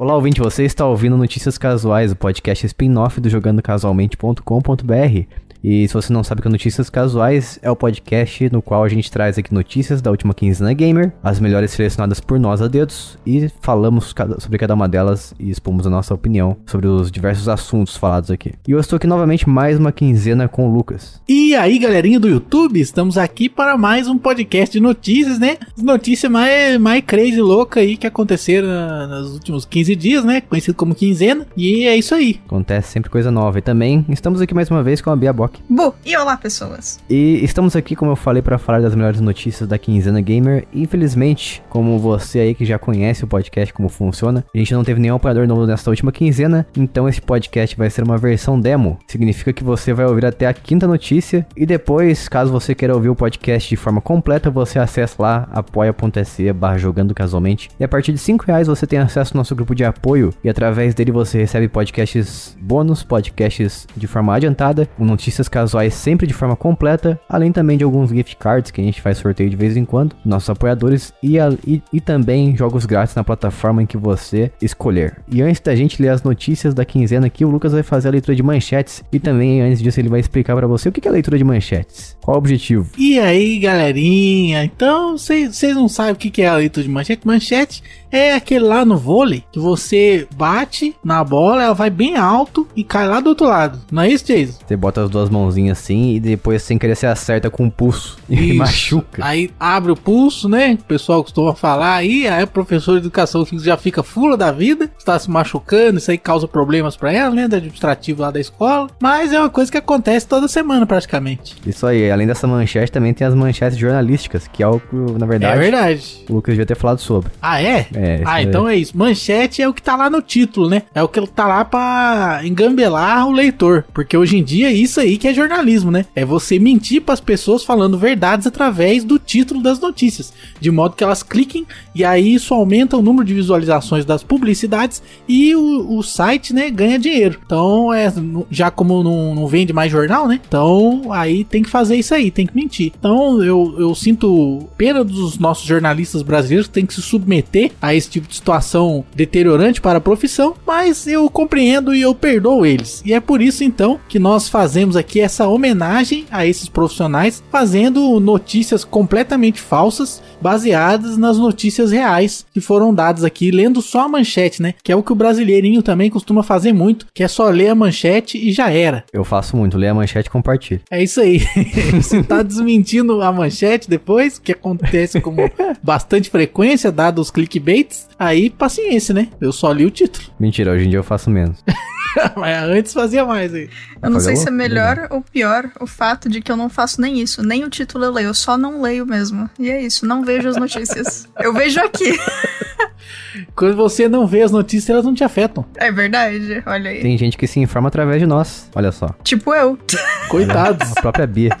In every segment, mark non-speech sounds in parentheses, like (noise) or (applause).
Olá, ouvinte, você está ouvindo Notícias Casuais, o podcast spin-off do jogandocasualmente.com.br. E se você não sabe que é Notícias Casuais, é o podcast no qual a gente traz aqui notícias da última quinzena gamer, as melhores selecionadas por nós a dedos, e falamos sobre cada uma delas e expomos a nossa opinião sobre os diversos assuntos falados aqui. E eu estou aqui novamente mais uma quinzena com o Lucas. E aí, galerinha do YouTube, estamos aqui para mais um podcast de notícias, né? Notícia mais, mais crazy louca aí que aconteceram nos últimos 15 dias, né? Conhecido como quinzena. E é isso aí. Acontece sempre coisa nova. E também estamos aqui mais uma vez com a Bia Bock. Bu, e olá, pessoas. E estamos aqui, como eu falei, para falar das melhores notícias da quinzena gamer. Infelizmente, como você aí que já conhece o podcast, como funciona, a gente não teve nenhum apoiador novo nesta última quinzena, então esse podcast vai ser uma versão demo. Significa que você vai ouvir até a quinta notícia e depois, caso você queira ouvir o podcast de forma completa, você acessa lá apoia.se barra jogando casualmente. E a partir de 5 reais você tem acesso ao nosso grupo de apoio e através dele você recebe podcasts bônus, podcasts de forma adiantada, notícias casuais sempre de forma completa, além também de alguns gift cards que a gente faz sorteio de vez em quando, nossos apoiadores e, a, e, e também jogos grátis na plataforma em que você escolher. E antes da gente ler as notícias da quinzena aqui, o Lucas vai fazer a leitura de manchetes e também antes disso ele vai explicar para você o que é a leitura de manchetes. Qual o objetivo? E aí, galerinha? Então, vocês não sabem o que é a leitura de manchete? Manchete é aquele lá no vôlei que você bate na bola, ela vai bem alto e cai lá do outro lado. Não é isso, Jason? Você bota as duas mãozinhas assim e depois sem querer você acerta com o pulso e (laughs) machuca. Aí abre o pulso, né? O pessoal costuma falar aí, aí o professor de educação física já fica fula da vida, está se machucando, isso aí causa problemas para ela, né? Do administrativo lá da escola. Mas é uma coisa que acontece toda semana praticamente. Isso aí, além dessa manchete, também tem as manchetes jornalísticas, que é o que, na verdade, é verdade. o Lucas devia ter falado sobre. Ah, é? É, ah, isso então é isso. Manchete é o que tá lá no título, né? É o que tá lá pra engambelar o leitor. Porque hoje em dia é isso aí que é jornalismo, né? É você mentir para as pessoas falando verdades através do título das notícias. De modo que elas cliquem e aí isso aumenta o número de visualizações das publicidades e o, o site, né, ganha dinheiro. Então, é, já como não, não vende mais jornal, né? Então, aí tem que fazer isso aí, tem que mentir. Então, eu, eu sinto pena dos nossos jornalistas brasileiros que tem que se submeter a esse tipo de situação deteriorante para a profissão, mas eu compreendo e eu perdoo eles. E é por isso então que nós fazemos aqui essa homenagem a esses profissionais, fazendo notícias completamente falsas, baseadas nas notícias reais que foram dadas aqui, lendo só a manchete, né? Que é o que o brasileirinho também costuma fazer muito, que é só ler a manchete e já era. Eu faço muito, ler a manchete e compartilho. É isso aí. (laughs) Você tá desmentindo a manchete depois, que acontece com (laughs) bastante frequência, dado os clickbaits, aí paciência, né? Eu só li o título. Mentira, hoje em dia eu faço menos. (laughs) Mas antes fazia mais aí. Eu não sei se é melhor ou pior o fato de que eu não faço nem isso, nem o título eu leio, eu só não leio mesmo. E é isso, não vejo as notícias. eu vejo aqui. (laughs) (laughs) Quando você não vê as notícias, elas não te afetam. É verdade, olha aí. Tem gente que se informa através de nós, olha só. Tipo eu. (laughs) Coitados. A própria Bia. (laughs)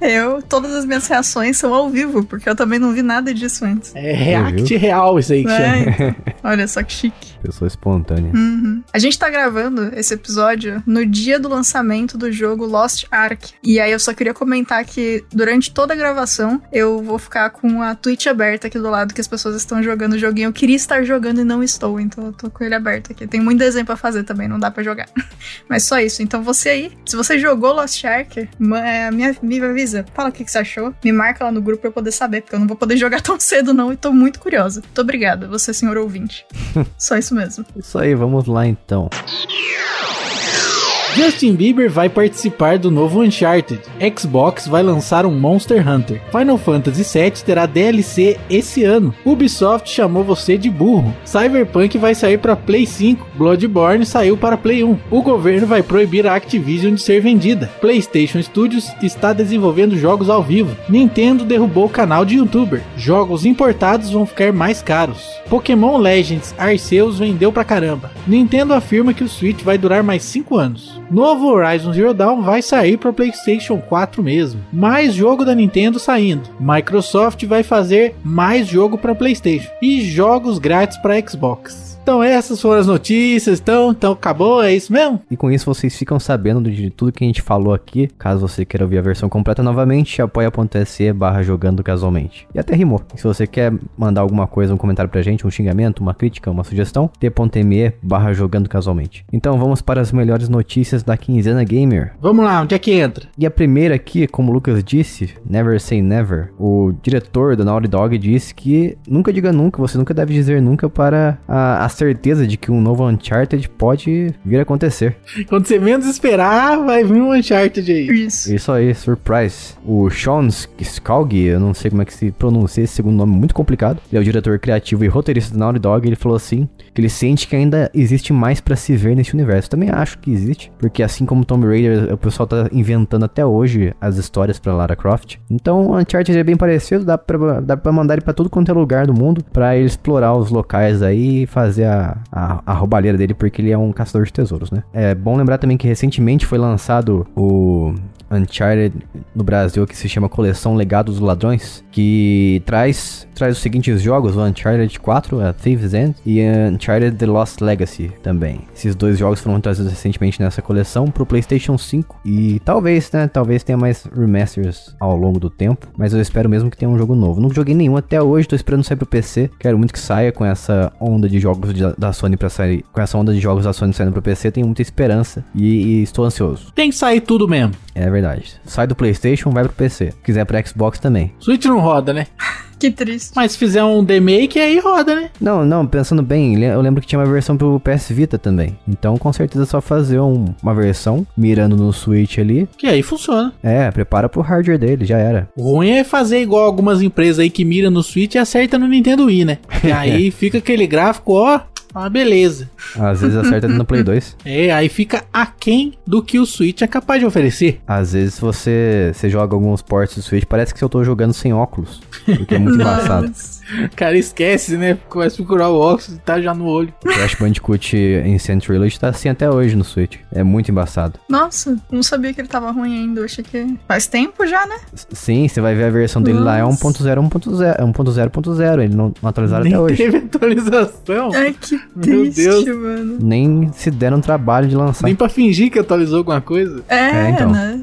Eu, todas as minhas reações são ao vivo, porque eu também não vi nada disso antes. É react real isso aí que É, chama. então. Olha só que chique. Pessoa espontânea. Uhum. A gente tá gravando esse episódio no dia do lançamento do jogo Lost Ark. E aí eu só queria comentar que durante toda a gravação eu vou ficar com a Twitch aberta aqui do lado que as pessoas estão jogando o joguinho. Eu queria estar jogando e não estou, então eu tô com ele aberto aqui. Tem muito desenho pra fazer também, não dá pra jogar. (laughs) Mas só isso. Então você aí, se você jogou Lost Ark, ma- é, me, avisa. Fala o que, que você achou. Me marca lá no grupo pra eu poder saber, porque eu não vou poder (laughs) jogar tão cedo não e tô muito curiosa. Muito obrigada, você senhor ouvinte. (laughs) só isso mesmo. Isso aí, vamos lá então. Justin Bieber vai participar do novo Uncharted. Xbox vai lançar um Monster Hunter. Final Fantasy VII terá DLC esse ano. Ubisoft chamou você de burro. Cyberpunk vai sair para Play 5. Bloodborne saiu para Play 1. O governo vai proibir a Activision de ser vendida. PlayStation Studios está desenvolvendo jogos ao vivo. Nintendo derrubou o canal de YouTuber. Jogos importados vão ficar mais caros. Pokémon Legends Arceus vendeu pra caramba. Nintendo afirma que o Switch vai durar mais 5 anos. Novo Horizon Zero Dawn vai sair para PlayStation 4 mesmo. Mais jogo da Nintendo saindo. Microsoft vai fazer mais jogo para PlayStation e jogos grátis para Xbox. Então essas foram as notícias, então, então acabou, é isso mesmo? E com isso vocês ficam sabendo de tudo que a gente falou aqui. Caso você queira ouvir a versão completa novamente, apoia.se barra jogando casualmente. E até rimou. E se você quer mandar alguma coisa, um comentário pra gente, um xingamento, uma crítica, uma sugestão, t.me barra jogando casualmente. Então vamos para as melhores notícias da quinzena gamer. Vamos lá, onde é que entra? E a primeira aqui, como o Lucas disse, never say never. O diretor da Naughty Dog disse que nunca diga nunca, você nunca deve dizer nunca para a, a certeza de que um novo Uncharted pode vir a acontecer. Quando você menos esperar, vai vir um Uncharted aí. Isso. Isso aí, surprise. O Sean Skalg, eu não sei como é que se pronuncia esse segundo nome muito complicado. Ele é o diretor criativo e roteirista da Naughty Dog. Ele falou assim que ele sente que ainda existe mais pra se ver nesse universo. Também acho que existe, porque assim como Tomb Raider, o pessoal tá inventando até hoje as histórias pra Lara Croft. Então, o Uncharted é bem parecido, dá pra, dá pra mandar ele pra tudo quanto é lugar do mundo pra ele explorar os locais aí e fazer a, a, a roubalheira dele, porque ele é um caçador de tesouros, né? É bom lembrar também que recentemente foi lançado o Uncharted no Brasil que se chama Coleção Legado dos Ladrões, que traz traz os seguintes jogos, o Uncharted 4, a Thieves End, e Uncharted The Lost Legacy também. Esses dois jogos foram trazidos recentemente nessa coleção pro PlayStation 5 e talvez, né, talvez tenha mais remasters ao longo do tempo, mas eu espero mesmo que tenha um jogo novo. Não joguei nenhum até hoje, tô esperando sair pro PC. Quero muito que saia com essa onda de jogos de, da Sony para sair, com essa onda de jogos da Sony saindo pro PC, tenho muita esperança e, e estou ansioso. Tem que sair tudo mesmo. É verdade. Sai do PlayStation, vai pro PC. Se quiser pro Xbox também. Switch não roda, né? (laughs) Que triste. Mas se fizer um remake, aí roda, né? Não, não, pensando bem, eu lembro que tinha uma versão pro PS Vita também. Então, com certeza é só fazer um- uma versão mirando no Switch ali. Que aí funciona. É, prepara pro hardware dele, já era. O ruim é fazer igual algumas empresas aí que mira no Switch e acerta no Nintendo Wii, né? (laughs) E aí fica aquele gráfico, ó, uma beleza. Às vezes acerta no Play 2. (laughs) É, aí fica aquém do que o Switch é capaz de oferecer. Às vezes você, você joga alguns ports do Switch, parece que eu tô jogando sem óculos. Porque é muito (laughs) embaçado. Nossa. O cara esquece, né? Começa a procurar o óculos e tá já no olho. Crash Bandicoot Insane Trilogy tá assim até hoje no Switch. É muito embaçado. Nossa, não sabia que ele tava ruim ainda. Eu achei que faz tempo já, né? S- Sim, você vai ver a versão dele lá, é Nossa. 1.0, 1.0, é 1.0.0. Ele não, não atualizaram Nem até hoje. teve atualização. Ai, que Meu triste, Deus. mano. Nem se deram trabalho de lançar. Nem pra fingir que atualizou alguma coisa. É, É, então. né?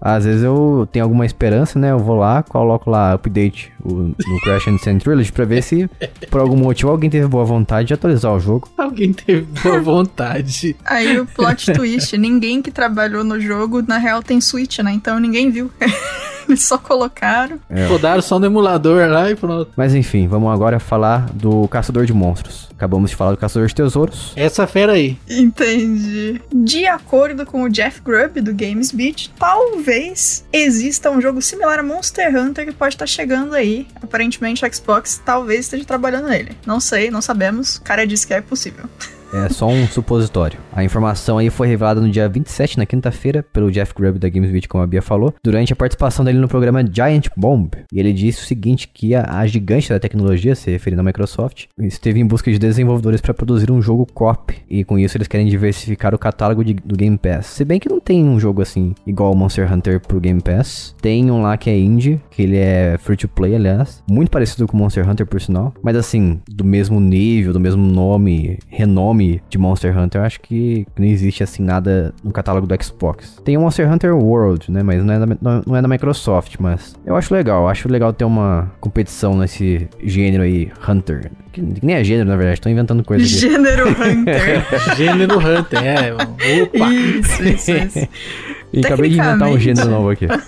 Às vezes eu tenho alguma esperança, né? Eu vou lá, coloco lá update o- no Crash Insane Trilogy pra ver se por algum motivo alguém teve boa vontade de atualizar o jogo. Alguém teve boa (laughs) vontade. Aí o plot twist, ninguém que trabalhou no jogo, na real, tem Switch, né? Então ninguém viu. (laughs) (laughs) Eles só colocaram. É. Rodaram só no emulador lá e pronto. Mas enfim, vamos agora falar do Caçador de Monstros. Acabamos de falar do Caçador de Tesouros. Essa fera aí. Entendi. De acordo com o Jeff Grubb do Games Beat, talvez exista um jogo similar a Monster Hunter que pode estar chegando aí. Aparentemente o Xbox talvez esteja trabalhando nele. Não sei, não sabemos. O cara disse que é possível. (laughs) É só um supositório. A informação aí foi revelada no dia 27, na quinta-feira, pelo Jeff Grubb da GamesBeat, como a Bia falou, durante a participação dele no programa Giant Bomb. E ele disse o seguinte, que a, a gigante da tecnologia, se referindo à Microsoft, esteve em busca de desenvolvedores para produzir um jogo co-op. E com isso eles querem diversificar o catálogo de- do Game Pass. Se bem que não tem um jogo assim, igual o Monster Hunter pro Game Pass. Tem um lá que é indie, que ele é free to play, aliás. Muito parecido com o Monster Hunter, por sinal. Mas assim, do mesmo nível, do mesmo nome, renome de Monster Hunter, eu acho que não existe assim nada no catálogo do Xbox. Tem o Monster Hunter World, né? Mas não é, da, não- é da Microsoft, mas eu acho legal. Eu acho legal ter uma competição nesse gênero aí, Hunter. Que nem é gênero, na verdade, tô inventando coisa aqui. Gênero (laughs) Hunter. Gênero Hunter, é. Opa! isso, isso, isso. (laughs) E acabei de inventar um gênero novo aqui. (laughs)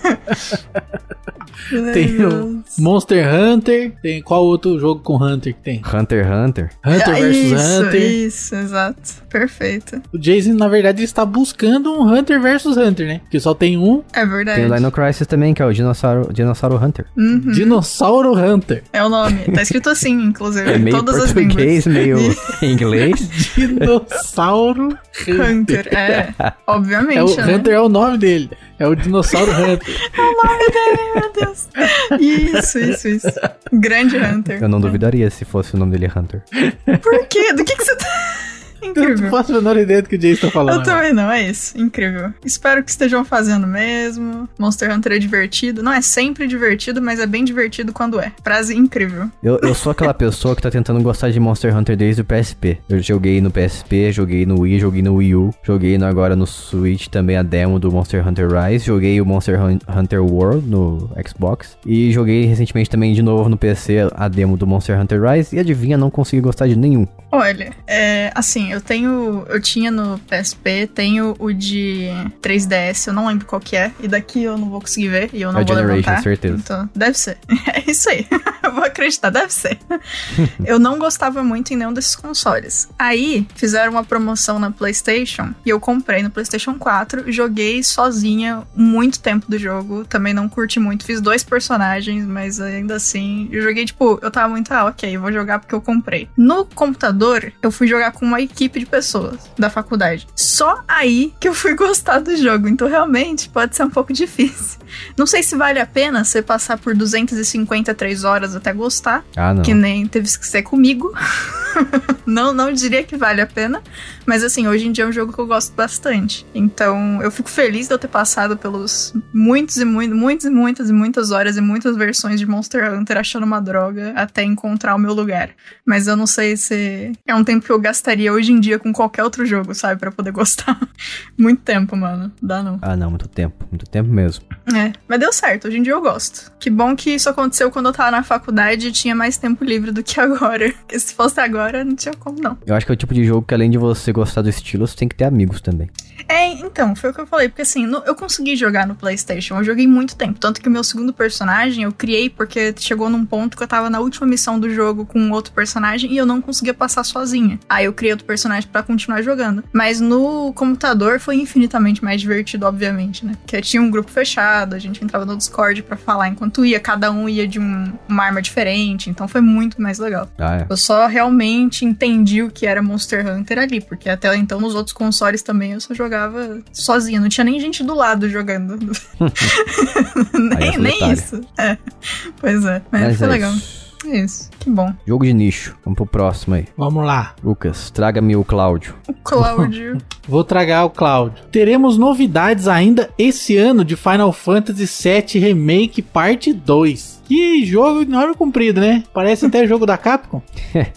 Tem o. Monster Hunter. Tem qual outro jogo com Hunter que tem? Hunter x Hunter. Hunter Ah, vs isso, Hunter. Isso, exato. Perfeito. O Jason, na verdade, ele está buscando um Hunter vs Hunter, né? Porque só tem um É verdade. Tem o Dino Crisis também, que é o Dinossauro, Dinossauro Hunter. Uhum. Dinossauro Hunter. É o nome. Tá escrito assim, inclusive. É em meio todas as línguas. meio (laughs) inglês. (laughs) Dinossauro Hunter. Hunter, é. É Obviamente, o né? Hunter é o nome dele. É o Dinossauro Hunter. (laughs) Meu Deus. Isso, isso, isso. Grande Hunter. Eu não duvidaria se fosse o nome dele Hunter. Por quê? Do que, que você tá. Eu não Incrível. faço a menor ideia do que o Jason tá falando. Eu também não, é isso. Incrível. Espero que estejam fazendo mesmo. Monster Hunter é divertido. Não é sempre divertido, mas é bem divertido quando é. Frase incrível. Eu, eu sou aquela pessoa que tá tentando gostar de Monster Hunter desde o PSP. Eu joguei no PSP, joguei no Wii, joguei no Wii U, joguei no- agora no Switch também a demo do Monster Hunter Rise, joguei o Monster Hun- Hunter World no Xbox e joguei recentemente também de novo no PC a demo do Monster Hunter Rise e adivinha, não consegui gostar de nenhum. Olha, é, assim, eu tenho. Eu tinha no PSP, tenho o de 3DS, eu não lembro qual que é. E daqui eu não vou conseguir ver e eu não É vou Generation, levantar. certeza. Então, deve ser. (laughs) É isso aí. (laughs) eu vou acreditar, deve ser. (laughs) eu não gostava muito em nenhum desses consoles. Aí, fizeram uma promoção na PlayStation e eu comprei no PlayStation 4, joguei sozinha muito tempo do jogo. Também não curti muito, fiz dois personagens, mas ainda assim, eu joguei tipo, eu tava muito, ah, ok, vou jogar porque eu comprei. No computador, eu fui jogar com uma equipe de pessoas da faculdade. Só aí que eu fui (laughs) gostar do jogo. Então, realmente, pode ser um pouco difícil. Não sei se vale a pena você passar por 253 horas até gostar, Ah, que nem teve que ser comigo. (laughs) não, não diria que vale a pena, mas assim, hoje em dia é um jogo que eu gosto bastante. Então, eu fico feliz de eu ter passado pelos muitos e muitos, muitas e muitas e muitas horas e muitas versões de Monster Hunter achando uma droga até encontrar o meu lugar. Mas eu não sei se é um tempo que eu gastaria hoje em dia com qualquer outro jogo, sabe, Pra poder (laughs) gostar. Muito tempo, mano. Dá não. Ah, não, muito tempo, muito tempo mesmo. É, mas deu certo, hoje em dia eu gosto. Que bom que isso aconteceu quando eu tava na faculdade e tinha mais tempo livre do que (laughs) agora. Porque se fosse agora, não tinha como não. Eu acho que é o tipo de jogo que além de você gostar do estilo, você tem que ter amigos também. É, então, foi o que eu falei, porque assim, no- eu consegui jogar no PlayStation, eu joguei muito tempo. Tanto que o meu segundo personagem eu criei porque chegou num ponto que eu tava na última missão do jogo com outro personagem e eu não conseguia passar sozinha. Aí eu criei outro personagem pra continuar jogando. Mas no computador foi infinitamente mais divertido, obviamente, né? Porque tinha um grupo fechado, a gente entrava no Discord pra falar enquanto ia, cada um ia de um- uma arma diferente, então foi muito mais legal. Ah, é. Eu só realmente entendi o que era Monster Hunter ali, porque até então nos outros consoles também eu só jogava sozinha, não tinha nem gente do lado jogando. (laughs) nem é nem isso. É. Pois é, mas, Mas foi é legal. isso. É isso, que bom. Jogo de nicho. Vamos pro próximo aí. Vamos lá. Lucas, traga-me o Cláudio. O Cláudio. (laughs) Vou tragar o Cláudio. Teremos novidades ainda esse ano de Final Fantasy VII Remake Parte 2. Que jogo hora comprido, né? Parece até (laughs) jogo da Capcom.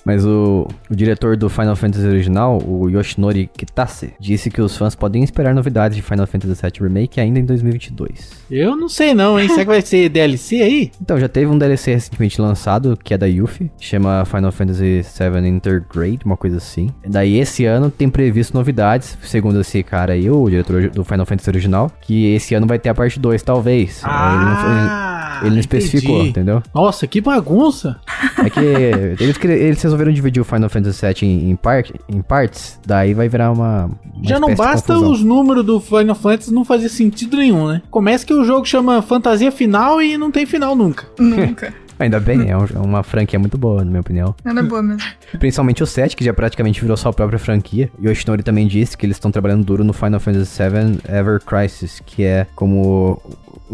Mas o, o diretor do Final Fantasy original, o Yoshinori Kitase, disse que os fãs podem esperar novidades de Final Fantasy VII Remake ainda em 2022. Eu não sei não, hein? Será que vai ser (laughs) DLC aí? Então, já teve um DLC recentemente lançado, que é da Yuffie, chama Final Fantasy VII Intergrade, uma coisa assim. Daí, esse ano tem previsto novidades, segundo esse cara aí, o diretor do Final Fantasy original, que esse ano vai ter a parte 2, talvez. Ah, ele não, ele não especificou, entendeu? Nossa, que bagunça. É que eles, eles resolveram dividir o Final Fantasy VII em, em, part, em partes, daí vai virar uma. uma Já não basta os números do Final Fantasy não fazer sentido nenhum, né? Começa que o jogo chama Fantasia Final e não tem final nunca. Nunca. (laughs) Ainda bem, é, um- é uma franquia muito boa, na minha opinião. Ela é boa mesmo. (laughs) Principalmente o 7, que já praticamente virou sua própria franquia. E o Yoshinori também disse que eles estão trabalhando duro no Final Fantasy VII Ever Crisis, que é como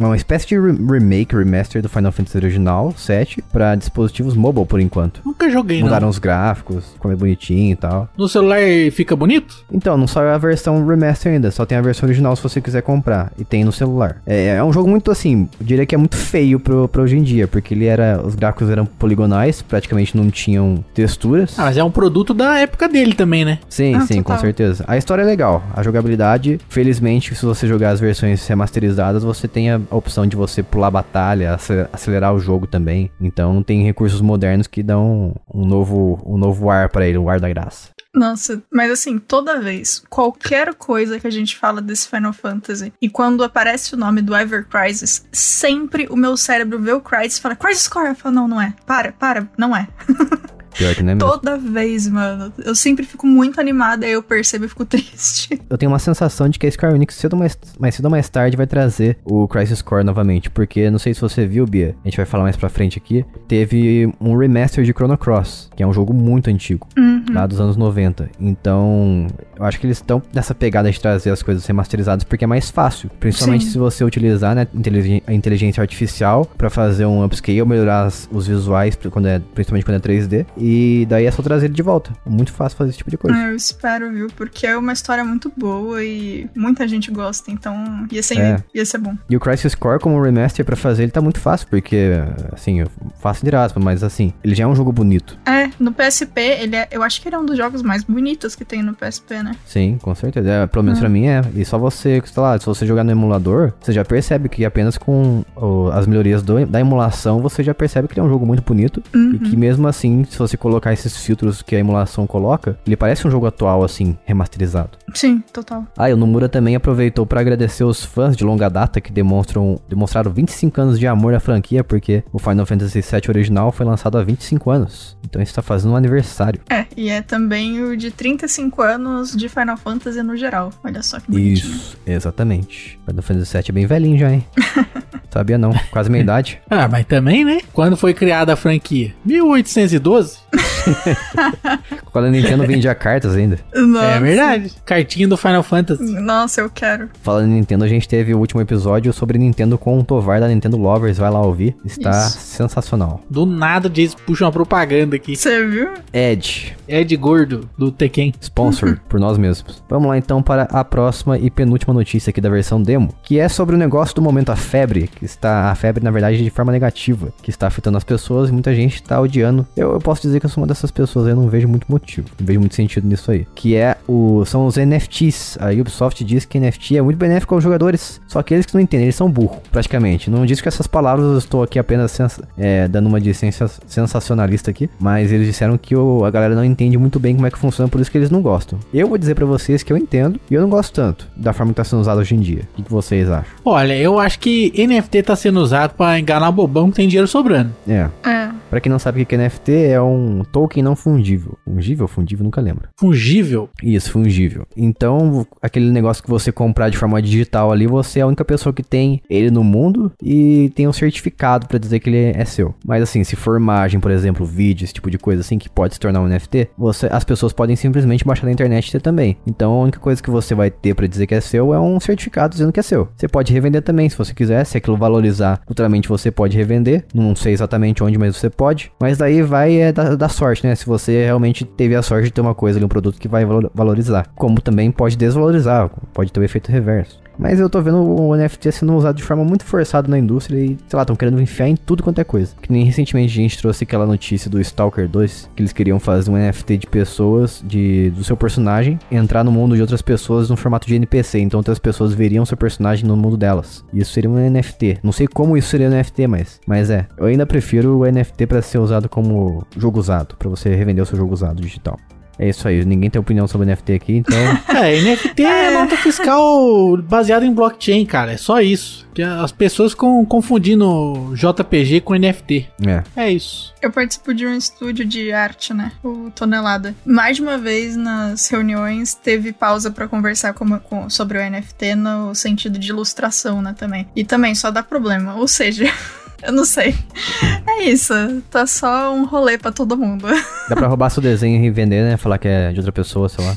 uma espécie de re- remake, remaster do Final Fantasy original 7 para dispositivos mobile por enquanto. Nunca joguei, Mudaram não. os gráficos, ficou mais bonitinho e tal. No celular fica bonito? Então, não saiu a versão remaster ainda, só tem a versão original se você quiser comprar. E tem no celular. É, é um jogo muito assim, eu diria que é muito feio pro, pra hoje em dia, porque ele era. Os gráficos eram poligonais, praticamente não tinham texturas. Ah, mas é um produto da época dele também, né? Sim, Ah, sim, total. com certeza. A história é legal. A jogabilidade, felizmente, se você jogar as versões remasterizadas, você tem a opção de você pular a batalha, ace- acelerar o jogo também. Então tem recursos modernos que dão um novo, um novo ar pra ele, o ar da graça. Nossa, mas assim, toda vez, qualquer coisa que a gente fala desse Final Fantasy, e quando aparece o nome do Ever Crisis, sempre o meu cérebro vê o Crisis e fala, Crisis Core, eu falo, não, não é. Para, para, não é. (laughs) Pior que não é mesmo. Toda vez, mano. Eu sempre fico muito animada, aí eu percebo e fico (laughs) triste. Eu tenho uma sensação de que a Square Enix, cedo mais, mais cedo ou mais tarde, vai trazer o Crisis Core novamente. Porque, não sei se você viu, Bia, a gente vai falar mais pra frente aqui, teve um remaster de Chrono Cross, que é um jogo muito antigo. Uhum. lá dos anos 90. Então, eu acho que eles estão nessa pegada de trazer as coisas remasterizadas porque é mais fácil. Principalmente Sim. se você utilizar né, a inteligência artificial pra fazer um upscale, melhorar os visuais, quando é, principalmente quando é 3D. E daí é só trazer ele de volta. É muito fácil fazer esse tipo de coisa. Eu espero, viu? Porque é uma história muito boa e muita gente gosta, então ia ser, É. ia ser bom. E o Crisis Core como remaster pra fazer ele tá muito fácil, porque, assim, fácil de aspas, mas assim, ele já é um jogo bonito. É, no PSP, ele é, eu acho que ele é um dos jogos mais bonitos que tem no PSP, né? Sim, com certeza. É, pelo menos pra mim é. E só você, sei lá, se você jogar no emulador, você já percebe que apenas com as melhorias do- da emulação, você já percebe que ele é um jogo muito bonito. E que mesmo assim, se você colocar esses filtros que a emulação coloca, ele parece um jogo atual, assim, remasterizado. Sim, total. Ah, e o Nomura também aproveitou pra agradecer os fãs de longa data que demonstram, demonstraram 25 anos de amor à franquia, porque o Final Fantasy VII original foi lançado há 25 anos. Então isso tá fazendo um aniversário. É, e é também o de 35 anos de Final Fantasy no geral. Olha só que bonitinho. Isso, exatamente. Final Fantasy VII é bem velhinho já, hein? (laughs) Sabia não, quase minha idade. (laughs) Ah, mas também, né? Quando foi criada a franquia? 1812? (laughs) Quando a Nintendo vendia cartas ainda. Nossa. É verdade. Cartinha do Final Fantasy. Nossa, eu quero. Falando em Nintendo, a gente teve o último episódio sobre Nintendo com o Tovar da Nintendo Lovers. Vai lá ouvir. Está Isso. sensacional. Do nada, diz, puxa uma propaganda aqui. Você viu? Ed, Ed Gordo, do Tekken. sponsor (laughs) por nós mesmos. Vamos lá então para a próxima e penúltima notícia aqui da versão demo, que é sobre o negócio do momento a febre, que está a febre na verdade de forma negativa, que está afetando as pessoas e muita gente está odiando. Eu, eu posso dizer que eu sou uma dessas pessoas, aí, eu não vejo muito motivo, não vejo muito sentido nisso aí. Que é o são os NFTs. A Ubisoft diz que NFT é muito benéfico aos jogadores, só que eles que não entendem, eles são burros, praticamente. Não diz que essas palavras eu estou aqui apenas sens- é, dando uma de sensacionalista aqui, mas eles disseram que o- a galera não entende muito bem como é que funciona, por isso que eles não gostam. Eu vou dizer pra vocês que eu entendo e eu não gosto tanto da forma que tá sendo usado hoje em dia. O que, vocês acham? Olha, eu acho que NFT tá sendo usado pra enganar bobão que tem dinheiro sobrando. É. É. Pra quem não sabe o que é NFT, é um token não fungível. Fungível? Fungível? Nunca lembro. Fungível. Isso, fungível. Então, aquele negócio que você comprar de forma digital ali, você é a única pessoa que tem ele no mundo e tem um certificado pra dizer que ele é seu. Mas assim, se for imagem, por exemplo, vídeo, esse tipo de coisa assim, que pode se tornar um NFT, você, as pessoas podem simplesmente baixar na internet e ter também. Então, a única coisa que você vai ter pra dizer que é seu é um certificado dizendo que é seu. Você pode revender também, se você quiser. Se aquilo valorizar futuramente, você pode revender. Não sei exatamente onde, mas você pode. Mas daí vai é, da, da sorte, né? Se você realmente teve a sorte de ter uma coisa ali, um produto que vai valo- valorizar. Como também pode desvalorizar, pode ter o efeito reverso. Mas eu tô vendo o NFT sendo usado de forma muito forçada na indústria e, sei lá, estão querendo enfiar em tudo quanto é coisa. Que nem recentemente a gente trouxe aquela notícia do Stalker 2, que eles queriam fazer um NFT de pessoas, de, do seu personagem, entrar no mundo de outras pessoas no formato de NPC. Então outras pessoas veriam seu personagem no mundo delas. Isso seria um NFT. Não sei como isso seria um NFT, mas, mas é. Eu ainda prefiro o NFT para ser usado como jogo usado, para você revender o seu jogo usado digital. É isso aí, ninguém tem opinião sobre NFT aqui, então. (laughs) É, NFT é nota fiscal baseada em blockchain, cara. É só isso. Que As pessoas ficam confundindo JPG com NFT. é. É isso. Eu participo de um estúdio de arte, né? O Tonelada. Mais de uma vez nas reuniões teve pausa pra conversar com- com- sobre o NFT no sentido de ilustração, né? Também. E também só dá problema. Ou seja. (laughs) Eu não sei. É isso. Tá só um rolê pra todo mundo. Dá pra roubar seu desenho e vender, né? Falar que é de outra pessoa, sei lá.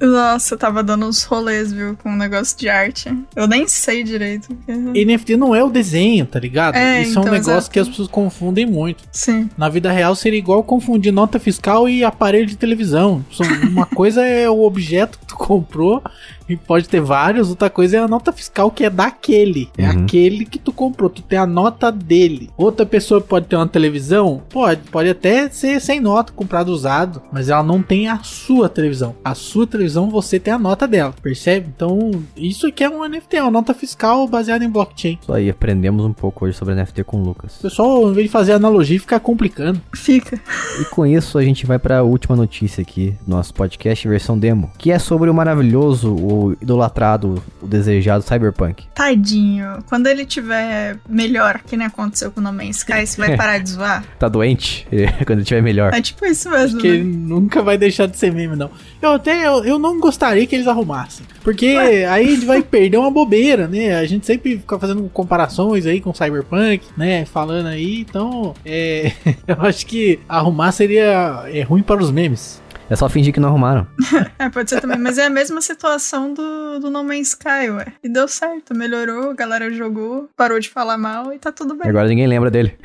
Nossa, eu tava dando uns rolês, viu? Com um negócio de arte. Eu nem sei direito. porque- NFT não é o desenho, tá ligado? É, Isso é um então, negócio exato. que as pessoas confundem muito. Sim. Na vida real seria igual confundir nota fiscal e aparelho de televisão. São- Uma (laughs) coisa é o objeto que tu comprou e pode ter vários, outra coisa é a nota fiscal que é daquele. É Uhum. aquele que tu comprou, tu tem a nota dele. Outra pessoa pode ter uma televisão? Pode, pode até ser sem nota, comprado usado, mas ela não tem a sua televisão. A sua televisão você tem a nota dela, percebe? Então, isso aqui é um NFT, é uma nota fiscal baseada em blockchain. Isso aí, aprendemos um pouco hoje sobre NFT com o Lucas. O pessoal, em vez de fazer analogia, fica complicando. Fica. E com isso a gente vai pra última notícia aqui do nosso podcast versão demo, que é sobre o maravilhoso, o idolatrado, o desejado Cyberpunk. Tadinho. Quando ele tiver melhor, que nem aconteceu com o No Man's Sky, você vai (laughs) parar de zoar? Tá doente? (laughs) Quando ele tiver melhor. É tipo isso mesmo, que ele né? nunca vai deixar de ser meme, não. Eu até eu, eu não gostaria que eles arrumassem. Porque (laughs) aí a gente vai perder uma bobeira, né? A gente sempre fica fazendo comparações aí com Cyberpunk, né? Falando aí, então é, eu acho que arrumar seria é ruim para os memes. É só fingir que não arrumaram. (laughs) É, pode ser também, mas é a mesma situação do, do No Man's Sky, ué. E deu certo, melhorou, a galera jogou, parou de falar mal e tá tudo bem. Agora ninguém lembra dele.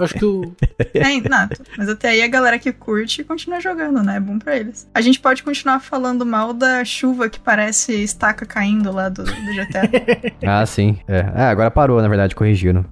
Acho que o. (laughs) É, não, mas até aí a galera que curte continua jogando, né? É bom pra eles. A gente pode continuar falando mal da chuva que parece estaca caindo lá do, do GTA. (laughs) ah, sim. É. Ah, agora parou, na verdade, corrigiram.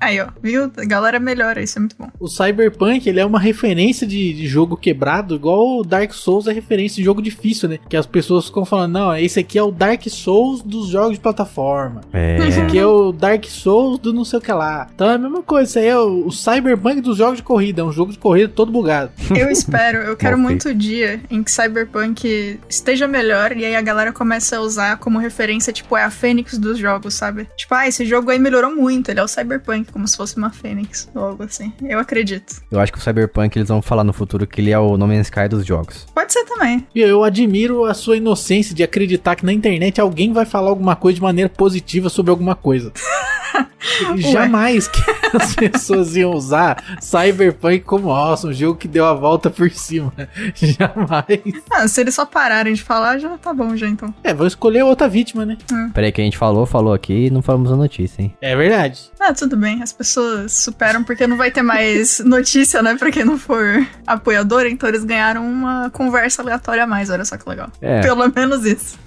aí, ó, viu? A galera melhora, isso é muito bom. O Cyberpunk, ele é uma referência de, de jogo quebrado, igual o Dark Souls é referência de jogo difícil, né? Que as pessoas ficam falando, não, esse aqui é o Dark Souls dos jogos de plataforma. É. Esse aqui é o Dark Souls do não sei o que lá. Então é a mesma coisa, isso aí é o, o Cyberpunk dos jogos de corrida, é um jogo de corrida todo bugado. Eu espero, eu quero muito o dia em que Cyberpunk esteja melhor e aí a galera começa a usar como referência, tipo, é a Fênix dos jogos, sabe? Tipo, ah, esse jogo aí melhorou muito, ele é o Cyberpunk, como se fosse uma Fênix ou algo assim. Eu acredito. Eu acho que o Cyberpunk eles vão falar no futuro que ele é o No Man's Sky dos jogos. Pode ser também. E eu admiro a sua inocência de acreditar que na internet alguém vai falar alguma coisa de maneira positiva sobre alguma coisa. (laughs) Jamais que (laughs) as pessoas iam usar Cyberpunk como, nossa, um jogo que deu a volta por cima. (laughs) Jamais. Ah, se eles só pararem de falar, já tá bom, já então. É, vou escolher outra vítima, né? Peraí, que a gente falou, falou aqui e não falamos a notícia, hein? É verdade. Ah, tudo bem, as pessoas superam porque não vai ter mais notícia, né, pra quem não for apoiador, então eles ganharam uma conversa aleatória a mais, olha só que legal. É. Pelo menos isso.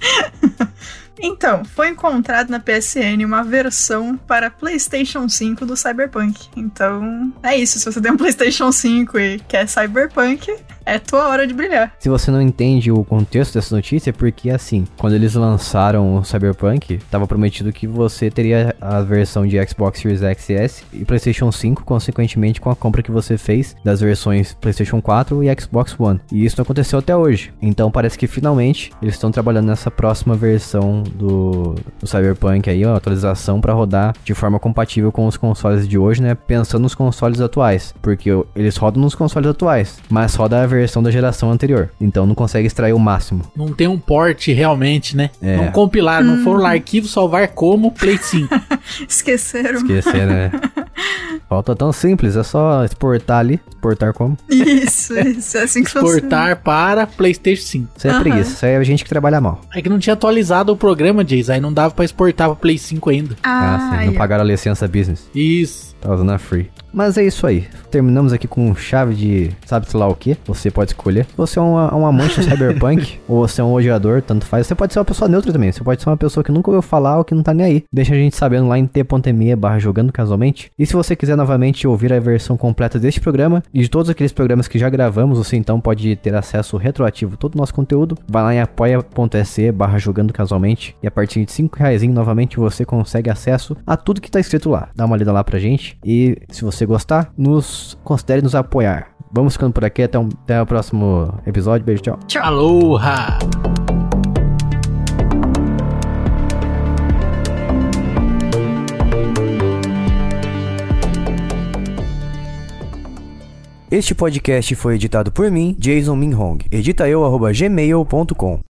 (laughs) Então, foi encontrado na PSN uma versão para PlayStation 5 do Cyberpunk. Então, é isso. Se você tem um (laughs) PlayStation 5 e quer Cyberpunk, é tua hora de brilhar. Se você não entende o contexto dessa notícia, é porque assim, quando eles lançaram o Cyberpunk, tava prometido que você teria a versão de Xbox Series X e e PlayStation 5, consequentemente com a compra que você fez das versões PlayStation 4 e Xbox One. E isso não aconteceu até hoje. Então parece que finalmente eles estão trabalhando nessa próxima versão do, do Cyberpunk aí, ó, atualização para rodar de forma compatível com os consoles de hoje, né? Pensando nos consoles atuais, porque eles rodam nos consoles atuais, mas roda a versão da geração anterior. Então não consegue extrair o máximo. Não tem um port realmente, né? É. Não compilar, não foram lá arquivo salvar como Play 5. (laughs) Esqueceram. Esquecer, né? (laughs) Falta tão simples, é só exportar ali. Exportar como? Isso, (laughs) isso. É assim que funciona. Exportar para PlayStation 5. Isso é Aham. preguiça, isso aí é a gente que trabalha mal. É que não tinha atualizado o programa, Jays, aí não dava pra exportar para Play 5 ainda. Ah, Ah, sim, aí, não pagaram a licença business. Isso. Tá usando a free. Mas é isso aí. Terminamos aqui com chave de sabe-se lá o que. Você pode escolher. Você é um, um amante do cyberpunk ou você é um odiador, tanto faz. Você pode ser uma pessoa neutra também. Você pode ser uma pessoa que nunca ouviu falar ou que não tá nem aí. Deixa a gente sabendo lá em t.me barra jogando casualmente. E se você quiser novamente ouvir a versão completa deste programa e de todos aqueles programas que já gravamos, você então pode ter acesso retroativo a todo o nosso conteúdo. Vai lá em apoia.se barra jogando casualmente. E a partir de 5 reais novamente você consegue acesso a tudo que tá escrito lá. Dá uma lida lá pra gente. E se você gostar, nos considere nos apoiar. Vamos ficando por aqui. Até, um, até o próximo episódio. Beijo, tchau. Tchau. Aloha! Este podcast foi editado por mim, Jason Minhong. Edita eu, arroba gmail.com.